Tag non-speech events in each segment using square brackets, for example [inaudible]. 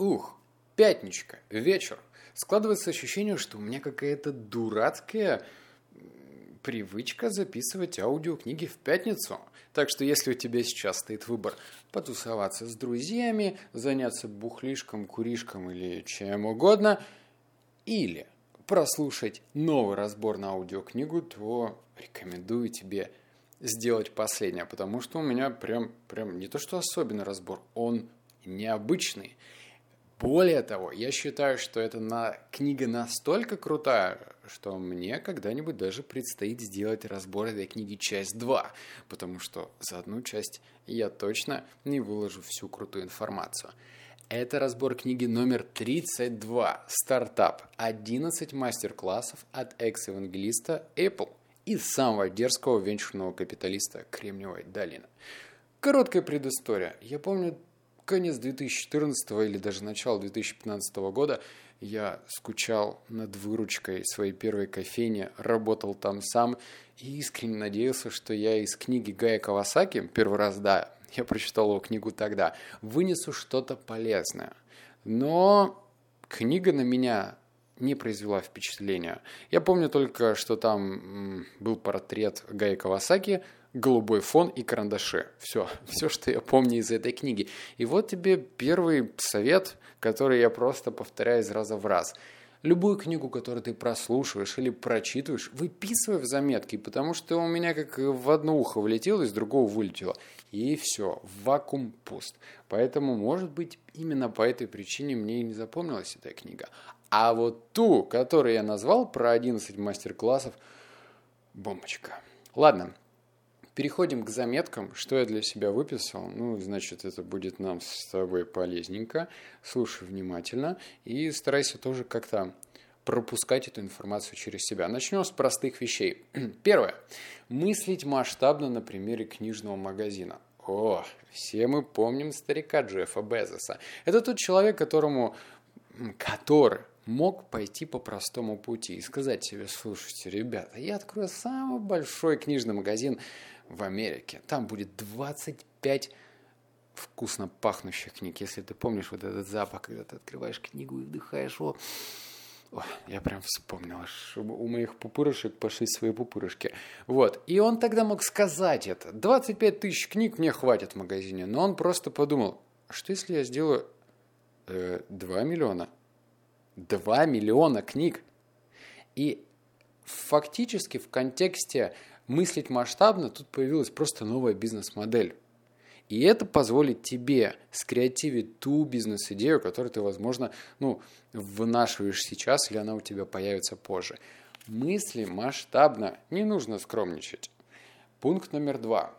Ух, пятничка, вечер. Складывается ощущение, что у меня какая-то дурацкая привычка записывать аудиокниги в пятницу. Так что если у тебя сейчас стоит выбор потусоваться с друзьями, заняться бухлишком, куришком или чем угодно, или прослушать новый разбор на аудиокнигу, то рекомендую тебе сделать последнее, потому что у меня прям, прям не то что особенный разбор, он необычный. Более того, я считаю, что эта на... книга настолько крутая, что мне когда-нибудь даже предстоит сделать разбор этой книги часть 2, потому что за одну часть я точно не выложу всю крутую информацию. Это разбор книги номер 32 «Стартап. 11 мастер-классов от экс-евангелиста Apple и самого дерзкого венчурного капиталиста Кремниевой долины». Короткая предыстория. Я помню, конец 2014 или даже начало 2015 года я скучал над выручкой своей первой кофейни, работал там сам и искренне надеялся, что я из книги Гая Кавасаки, первый раз, да, я прочитал его книгу тогда, вынесу что-то полезное. Но книга на меня не произвела впечатления. Я помню только, что там был портрет Гая Кавасаки – голубой фон и карандаши. Все, все, [laughs] что я помню из этой книги. И вот тебе первый совет, который я просто повторяю из раза в раз. Любую книгу, которую ты прослушиваешь или прочитываешь, выписывай в заметки, потому что у меня как в одно ухо влетело, из другого вылетело. И все, вакуум пуст. Поэтому, может быть, именно по этой причине мне и не запомнилась эта книга. А вот ту, которую я назвал про 11 мастер-классов, бомбочка. Ладно, Переходим к заметкам, что я для себя выписал. Ну, значит, это будет нам с тобой полезненько. Слушай внимательно и старайся тоже как-то пропускать эту информацию через себя. Начнем с простых вещей. [clears throat] Первое. Мыслить масштабно на примере книжного магазина. О, все мы помним старика Джеффа Безоса. Это тот человек, которому, который мог пойти по простому пути и сказать себе, слушайте, ребята, я открою самый большой книжный магазин в Америке. Там будет 25 вкусно пахнущих книг. Если ты помнишь вот этот запах, когда ты открываешь книгу и вдыхаешь его. Ой, я прям вспомнил, чтобы у моих пупырышек пошли свои пупырышки. Вот. И он тогда мог сказать это. 25 тысяч книг мне хватит в магазине. Но он просто подумал, «А что если я сделаю э, 2 миллиона? 2 миллиона книг. И фактически в контексте мыслить масштабно, тут появилась просто новая бизнес-модель. И это позволит тебе скреативить ту бизнес-идею, которую ты, возможно, ну, вынашиваешь сейчас, или она у тебя появится позже. Мысли масштабно, не нужно скромничать. Пункт номер два.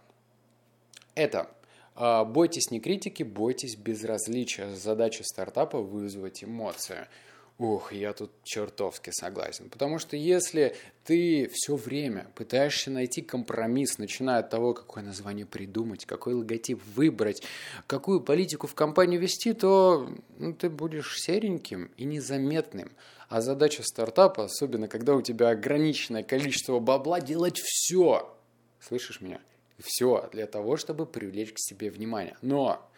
Это а, бойтесь не критики, бойтесь безразличия. Задача стартапа – вызвать эмоции. Ух, я тут чертовски согласен. Потому что если ты все время пытаешься найти компромисс, начиная от того, какое название придумать, какой логотип выбрать, какую политику в компанию вести, то ну, ты будешь сереньким и незаметным. А задача стартапа, особенно когда у тебя ограниченное количество бабла, делать все. Слышишь меня? Все для того, чтобы привлечь к себе внимание. Но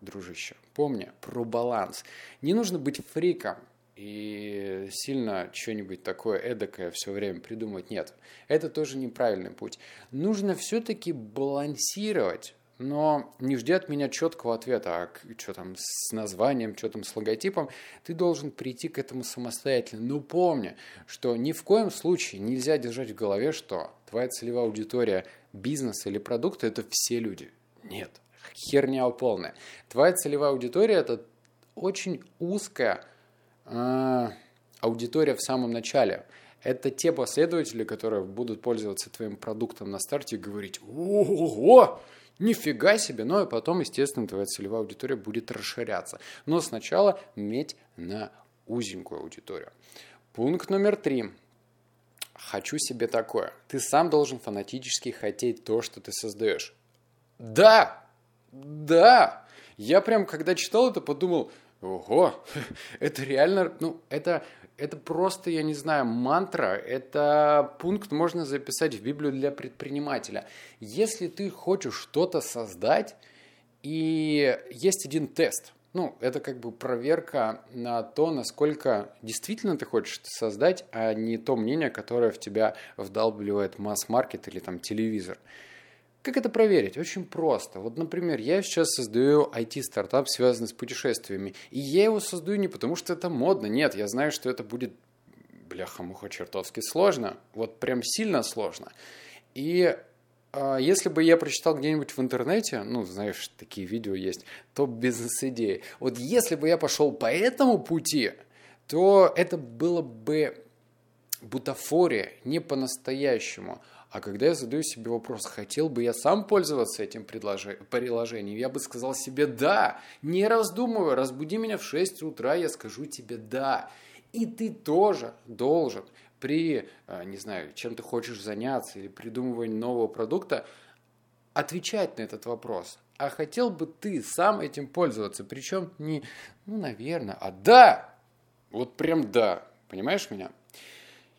дружище, помни про баланс. Не нужно быть фриком, и сильно что-нибудь такое эдакое все время придумать нет. Это тоже неправильный путь. Нужно все-таки балансировать но не жди от меня четкого ответа, а что там с названием, что там с логотипом, ты должен прийти к этому самостоятельно. Но помни, что ни в коем случае нельзя держать в голове, что твоя целевая аудитория бизнеса или продукта – это все люди. Нет, херня полная. Твоя целевая аудитория – это очень узкая аудитория в самом начале. Это те последователи, которые будут пользоваться твоим продуктом на старте и говорить «Ого! Нифига себе!» Ну и потом, естественно, твоя целевая аудитория будет расширяться. Но сначала медь на узенькую аудиторию. Пункт номер три. Хочу себе такое. Ты сам должен фанатически хотеть то, что ты создаешь. Да! Да! Я прям, когда читал это, подумал – Ого, [laughs] это реально, ну, это, это просто, я не знаю, мантра, это пункт можно записать в Библию для предпринимателя. Если ты хочешь что-то создать, и есть один тест, Ну, это как бы проверка на то, насколько действительно ты хочешь создать, а не то мнение, которое в тебя вдалбливает масс-маркет или там телевизор. Как это проверить? Очень просто. Вот, например, я сейчас создаю IT-стартап, связанный с путешествиями. И я его создаю не потому, что это модно. Нет, я знаю, что это будет, бляха-муха, чертовски сложно. Вот прям сильно сложно. И а, если бы я прочитал где-нибудь в интернете, ну, знаешь, такие видео есть, топ бизнес-идеи. Вот если бы я пошел по этому пути, то это было бы бутафория, не по-настоящему. А когда я задаю себе вопрос, хотел бы я сам пользоваться этим приложением, я бы сказал себе «да». Не раздумывая, разбуди меня в 6 утра, я скажу тебе «да». И ты тоже должен при, э, не знаю, чем ты хочешь заняться или придумывании нового продукта, отвечать на этот вопрос. А хотел бы ты сам этим пользоваться? Причем не, ну, наверное, а да! Вот прям да. Понимаешь меня?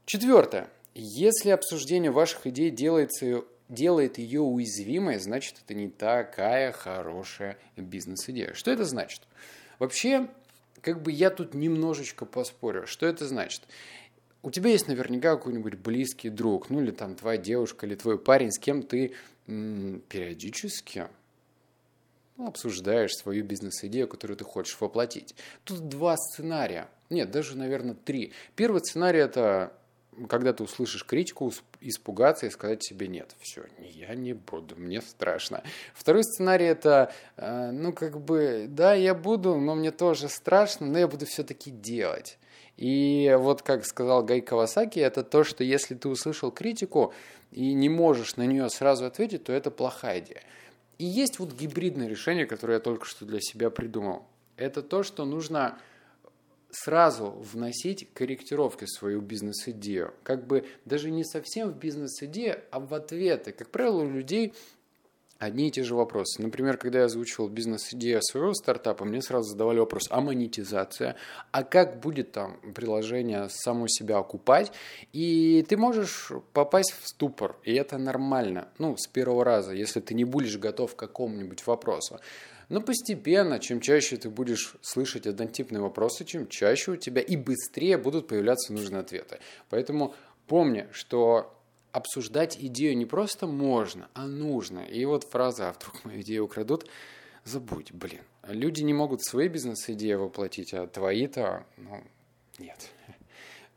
Четвертое. Если обсуждение ваших идей делается, делает ее уязвимой, значит, это не такая хорошая бизнес-идея. Что это значит? Вообще, как бы я тут немножечко поспорю. Что это значит? у тебя есть наверняка какой-нибудь близкий друг, ну или там твоя девушка или твой парень, с кем ты м- периодически ну, обсуждаешь свою бизнес-идею, которую ты хочешь воплотить. Тут два сценария. Нет, даже, наверное, три. Первый сценарий – это когда ты услышишь критику, испугаться и сказать себе «нет, все, я не буду, мне страшно». Второй сценарий – это, э, ну, как бы, да, я буду, но мне тоже страшно, но я буду все-таки делать. И вот, как сказал Гай Кавасаки, это то, что если ты услышал критику и не можешь на нее сразу ответить, то это плохая идея. И есть вот гибридное решение, которое я только что для себя придумал. Это то, что нужно сразу вносить корректировки в свою бизнес-идею. Как бы даже не совсем в бизнес-идею, а в ответы. Как правило, у людей одни и те же вопросы. Например, когда я озвучивал бизнес-идею своего стартапа, мне сразу задавали вопрос, а монетизация, а как будет там приложение само себя окупать, и ты можешь попасть в ступор, и это нормально, ну, с первого раза, если ты не будешь готов к какому-нибудь вопросу. Но постепенно, чем чаще ты будешь слышать однотипные вопросы, чем чаще у тебя и быстрее будут появляться нужные ответы. Поэтому помни, что обсуждать идею не просто можно, а нужно. И вот фраза «а вдруг мою идею украдут?» Забудь, блин. Люди не могут свои бизнес-идеи воплотить, а твои-то, ну, нет.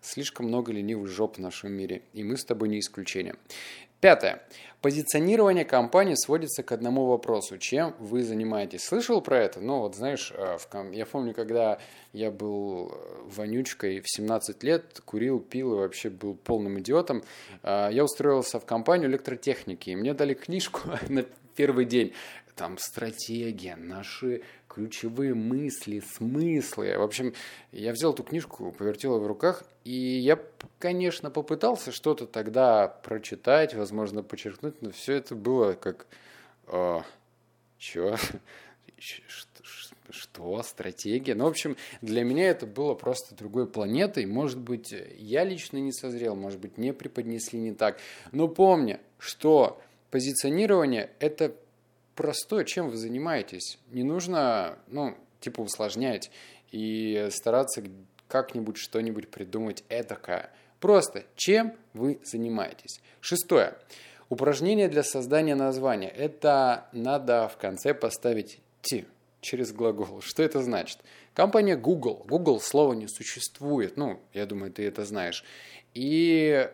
Слишком много ленивых жоп в нашем мире, и мы с тобой не исключение. Пятое. Позиционирование компании сводится к одному вопросу. Чем вы занимаетесь? Слышал про это? Ну, вот знаешь, э, я помню, когда я был э, вонючкой в 17 лет, курил, пил и вообще был полным идиотом, э, я устроился в компанию электротехники, и мне дали книжку [laughs] на первый день там стратегия, наши ключевые мысли, смыслы. В общем, я взял эту книжку, повертел ее в руках, и я, конечно, попытался что-то тогда прочитать, возможно, подчеркнуть, но все это было как... Э, чё? Что? Стратегия? Ну, в общем, для меня это было просто другой планетой. Может быть, я лично не созрел, может быть, мне преподнесли не так. Но помни, что позиционирование – это простое, чем вы занимаетесь. Не нужно, ну, типа усложнять и стараться как-нибудь что-нибудь придумать этакое. Просто чем вы занимаетесь. Шестое. Упражнение для создания названия. Это надо в конце поставить «ти» через глагол. Что это значит? Компания Google. Google слова не существует. Ну, я думаю, ты это знаешь. И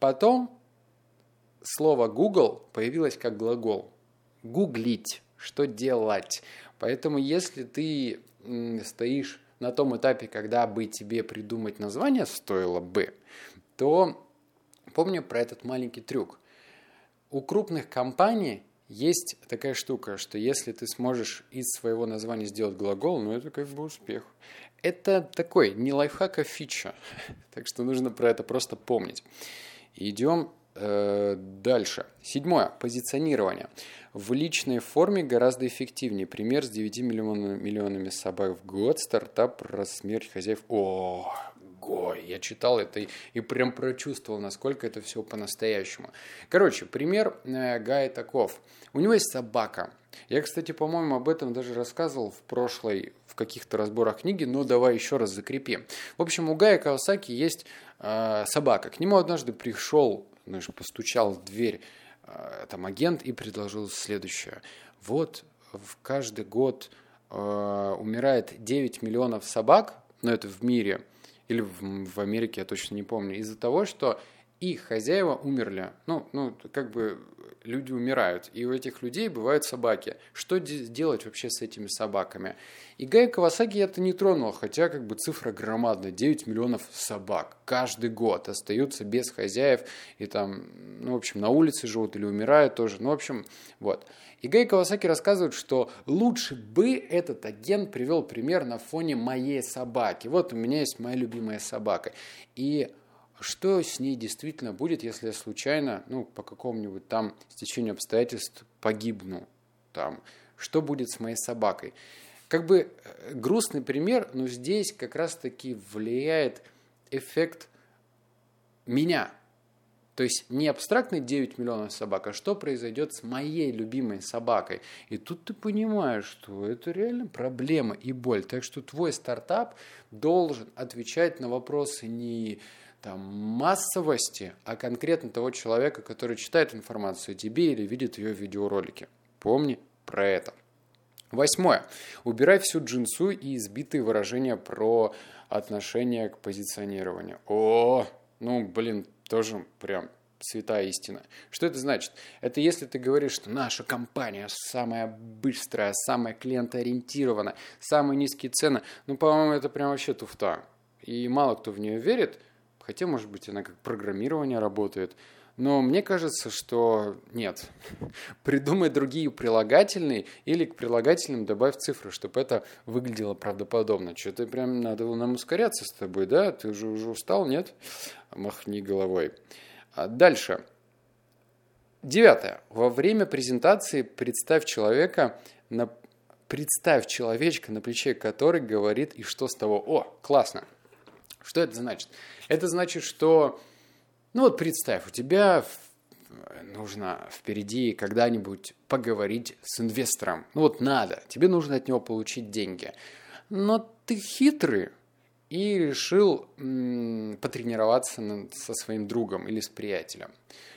потом слово Google появилось как глагол гуглить, что делать. Поэтому если ты стоишь на том этапе, когда бы тебе придумать название стоило бы, то помни про этот маленький трюк. У крупных компаний есть такая штука, что если ты сможешь из своего названия сделать глагол, ну это как бы успех. Это такой не лайфхак, а фича. [laughs] так что нужно про это просто помнить. Идем дальше. Седьмое. Позиционирование в личной форме гораздо эффективнее. Пример с 9 миллионами, миллионами собак в год, стартап про смерть хозяев. О, другой. Я читал это и, и прям прочувствовал, насколько это все по-настоящему. Короче, пример э, Гая таков. У него есть собака. Я, кстати, по-моему, об этом даже рассказывал в прошлой, в каких-то разборах книги, но давай еще раз закрепим. В общем, у Гая Кавасаки есть э, собака. К нему однажды пришел, знаешь, постучал в дверь э, там агент и предложил следующее. Вот в каждый год э, умирает 9 миллионов собак, но это в мире, или в, в Америке, я точно не помню, из-за того, что их хозяева умерли. Ну, ну, как бы люди умирают, и у этих людей бывают собаки. Что делать вообще с этими собаками? И Гай Кавасаки это не тронул, хотя как бы цифра громадная, 9 миллионов собак каждый год остаются без хозяев, и там, ну, в общем, на улице живут или умирают тоже, ну, в общем, вот. И Гай Кавасаки рассказывает, что лучше бы этот агент привел пример на фоне моей собаки. Вот у меня есть моя любимая собака. И что с ней действительно будет, если я случайно, ну, по какому-нибудь там стечению обстоятельств погибну? Там, что будет с моей собакой? Как бы э, грустный пример, но здесь как раз-таки влияет эффект меня. То есть не абстрактный 9 миллионов собак, а что произойдет с моей любимой собакой. И тут ты понимаешь, что это реально проблема и боль. Так что твой стартап должен отвечать на вопросы не там, массовости, а конкретно того человека, который читает информацию о тебе или видит ее в видеоролике. Помни про это. Восьмое. Убирай всю джинсу и избитые выражения про отношение к позиционированию. О, ну, блин, тоже прям святая истина. Что это значит? Это если ты говоришь, что наша компания самая быстрая, самая клиентоориентированная, самые низкие цены, ну, по-моему, это прям вообще туфта. И мало кто в нее верит, хотя, может быть, она как программирование работает. Но мне кажется, что нет. [laughs] Придумай другие прилагательные или к прилагательным добавь цифры, чтобы это выглядело правдоподобно. Что-то прям надо нам ускоряться с тобой, да? Ты же уже устал, нет? Махни головой. А дальше. Девятое. Во время презентации представь человека на представь человечка, на плече который говорит, и что с того? О, классно. Что это значит? Это значит, что, ну вот представь, у тебя нужно впереди когда-нибудь поговорить с инвестором. Ну вот надо, тебе нужно от него получить деньги. Но ты хитрый и решил м, потренироваться над, со своим другом или с приятелем.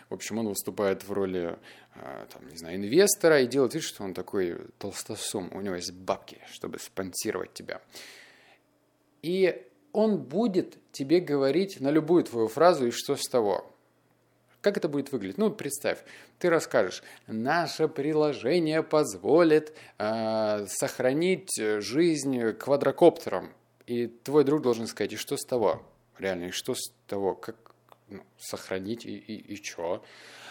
В общем, он выступает в роли, э, там, не знаю, инвестора и делает вид, что он такой толстосум, у него есть бабки, чтобы спонсировать тебя. И он будет тебе говорить на любую твою фразу и что с того. Как это будет выглядеть? Ну, представь, ты расскажешь, наше приложение позволит э, сохранить жизнь квадрокоптерам. И твой друг должен сказать, и что с того? Реально, и что с того? Как ну, сохранить и, и, и что?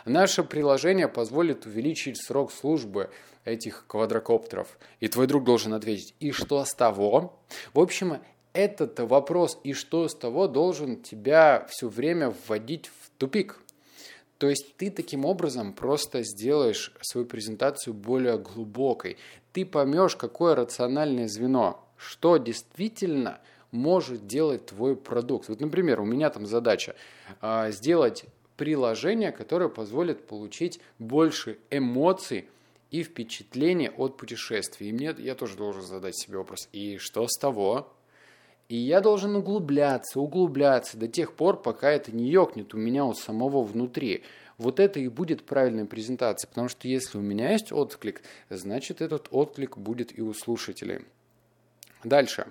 Наше приложение позволит увеличить срок службы этих квадрокоптеров. И твой друг должен ответить, и что с того? В общем, этот вопрос и что с того должен тебя все время вводить в тупик. То есть ты таким образом просто сделаешь свою презентацию более глубокой. Ты поймешь, какое рациональное звено, что действительно может делать твой продукт. Вот, например, у меня там задача э, сделать приложение, которое позволит получить больше эмоций и впечатлений от путешествий. И мне я тоже должен задать себе вопрос, и что с того? И я должен углубляться, углубляться до тех пор, пока это не ёкнет у меня у самого внутри. Вот это и будет правильная презентация, потому что если у меня есть отклик, значит этот отклик будет и у слушателей. Дальше.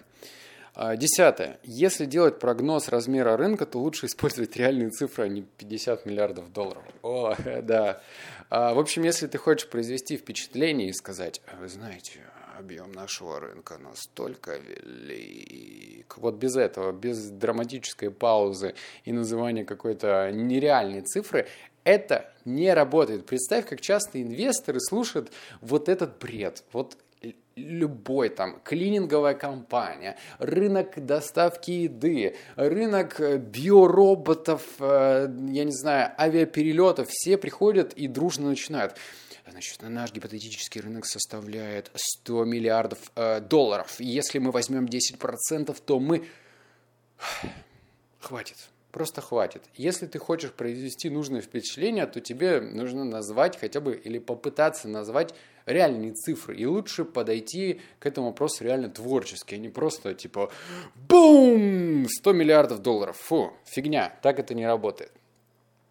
А, десятое. Если делать прогноз размера рынка, то лучше использовать реальные цифры, а не 50 миллиардов долларов. О, [laughs] да. А, в общем, если ты хочешь произвести впечатление и сказать, «А вы знаете, объем нашего рынка настолько велик. Вот без этого, без драматической паузы и называния какой-то нереальной цифры, это не работает. Представь, как часто инвесторы слушают вот этот бред. Вот любой там клининговая компания, рынок доставки еды, рынок э, биороботов, э, я не знаю, авиаперелетов, все приходят и дружно начинают. Значит, наш гипотетический рынок составляет 100 миллиардов э, долларов. Если мы возьмем 10%, то мы... [sighs] хватит. Просто хватит. Если ты хочешь произвести нужное впечатление, то тебе нужно назвать хотя бы или попытаться назвать реальные цифры. И лучше подойти к этому вопросу реально творчески, а не просто типа бум! 100 миллиардов долларов. Фу, фигня. Так это не работает.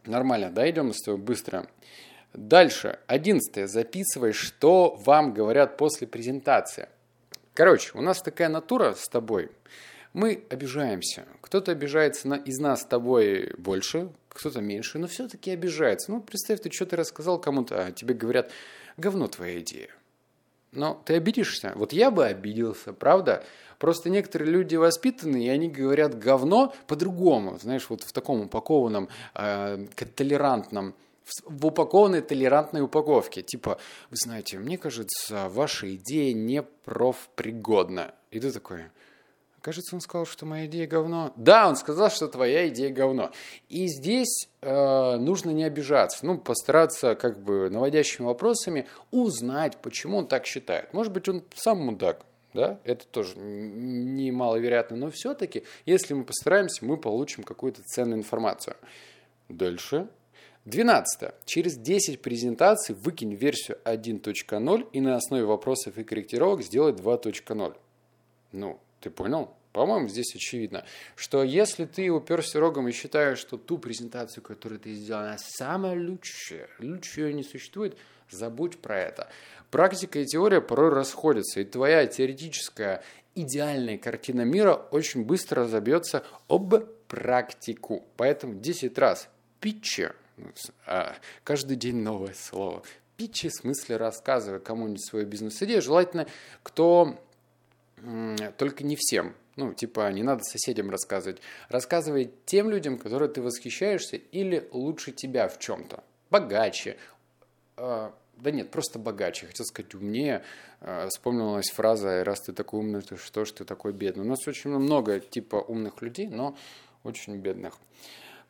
Нормально, да, идем с тобой быстро. Дальше. Одиннадцатое. Записывай, что вам говорят после презентации. Короче, у нас такая натура с тобой. Мы обижаемся. Кто-то обижается на, из нас с тобой больше, кто-то меньше, но все-таки обижается. Ну, представь, ты что-то рассказал кому-то, а тебе говорят, говно твоя идея. Но ты обидишься? Вот я бы обиделся, правда? Просто некоторые люди воспитанные, и они говорят говно по-другому. Знаешь, вот в таком упакованном, э, толерантном в упакованной толерантной упаковке. Типа, вы знаете, мне кажется, ваша идея не профпригодна. И ты такой, кажется, он сказал, что моя идея говно. Да, он сказал, что твоя идея говно. И здесь э, нужно не обижаться, ну, постараться как бы наводящими вопросами узнать, почему он так считает. Может быть, он сам мудак, да, это тоже немаловероятно, но все-таки, если мы постараемся, мы получим какую-то ценную информацию. Дальше. 12. Через 10 презентаций выкинь версию 1.0 и на основе вопросов и корректировок сделай 2.0. Ну, ты понял? По-моему, здесь очевидно, что если ты уперся рогом и считаешь, что ту презентацию, которую ты сделал, она самая лучшая, лучше ее не существует, забудь про это. Практика и теория порой расходятся, и твоя теоретическая идеальная картина мира очень быстро разобьется об практику. Поэтому 10 раз питчер каждый день новое слово. Питчи в смысле рассказывай кому-нибудь свою бизнес-идею. Желательно, кто только не всем. Ну, типа, не надо соседям рассказывать. Рассказывай тем людям, которые ты восхищаешься или лучше тебя в чем-то. Богаче. Э, да нет, просто богаче. Хотел сказать умнее. Э, вспомнилась фраза «раз ты такой умный, то что ж ты такой бедный». У нас очень много типа умных людей, но очень бедных.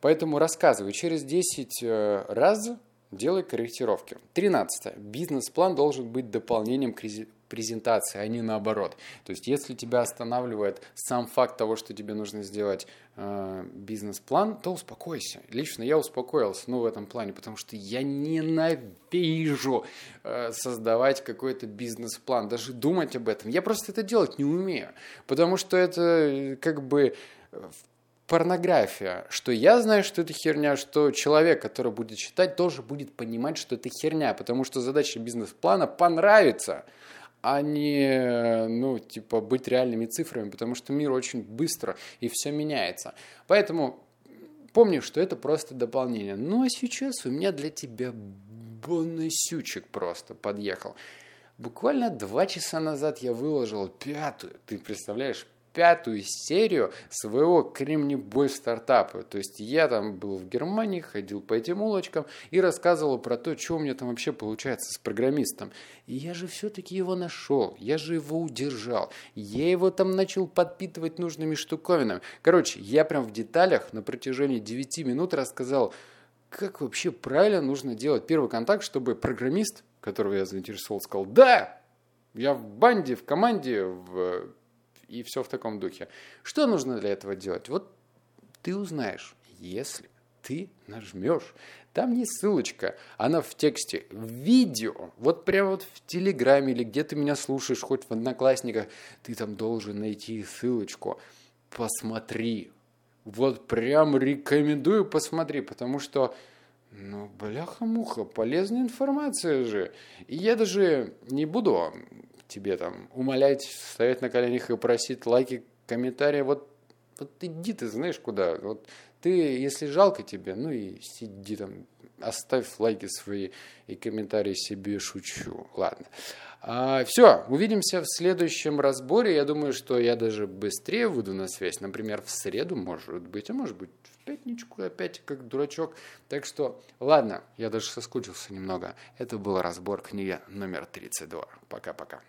Поэтому рассказывай через 10 э, раз, делай корректировки. 13. Бизнес-план должен быть дополнением к презентации, а не наоборот. То есть, если тебя останавливает сам факт того, что тебе нужно сделать э, бизнес-план, то успокойся. Лично я успокоился, ну, в этом плане, потому что я ненавижу э, создавать какой-то бизнес-план, даже думать об этом. Я просто это делать не умею, потому что это э, как бы порнография, что я знаю, что это херня, что человек, который будет читать, тоже будет понимать, что это херня, потому что задача бизнес-плана понравится, а не, ну, типа, быть реальными цифрами, потому что мир очень быстро и все меняется. Поэтому помни, что это просто дополнение. Ну, а сейчас у меня для тебя бонусючек просто подъехал. Буквально два часа назад я выложил пятую, ты представляешь, пятую серию своего Кремнибой стартапа. То есть я там был в Германии, ходил по этим улочкам и рассказывал про то, что у меня там вообще получается с программистом. И я же все-таки его нашел, я же его удержал, я его там начал подпитывать нужными штуковинами. Короче, я прям в деталях на протяжении 9 минут рассказал, как вообще правильно нужно делать первый контакт, чтобы программист, которого я заинтересовал, сказал «Да, я в банде, в команде, в и все в таком духе. Что нужно для этого делать? Вот ты узнаешь, если ты нажмешь. Там не ссылочка, она в тексте, в видео, вот прямо вот в Телеграме или где ты меня слушаешь, хоть в Одноклассниках, ты там должен найти ссылочку. Посмотри. Вот прям рекомендую посмотри, потому что ну, бляха-муха, полезная информация же. И я даже не буду тебе там умолять, стоять на коленях и просить лайки, комментарии. Вот, вот иди ты знаешь куда. Вот ты, если жалко тебе, ну и сиди там, оставь лайки свои и комментарии себе, шучу. Ладно. А, все, увидимся в следующем разборе. Я думаю, что я даже быстрее выйду на связь. Например, в среду, может быть, а может быть, в пятничку опять как дурачок. Так что, ладно, я даже соскучился немного. Это был разбор книги номер 32. Пока-пока.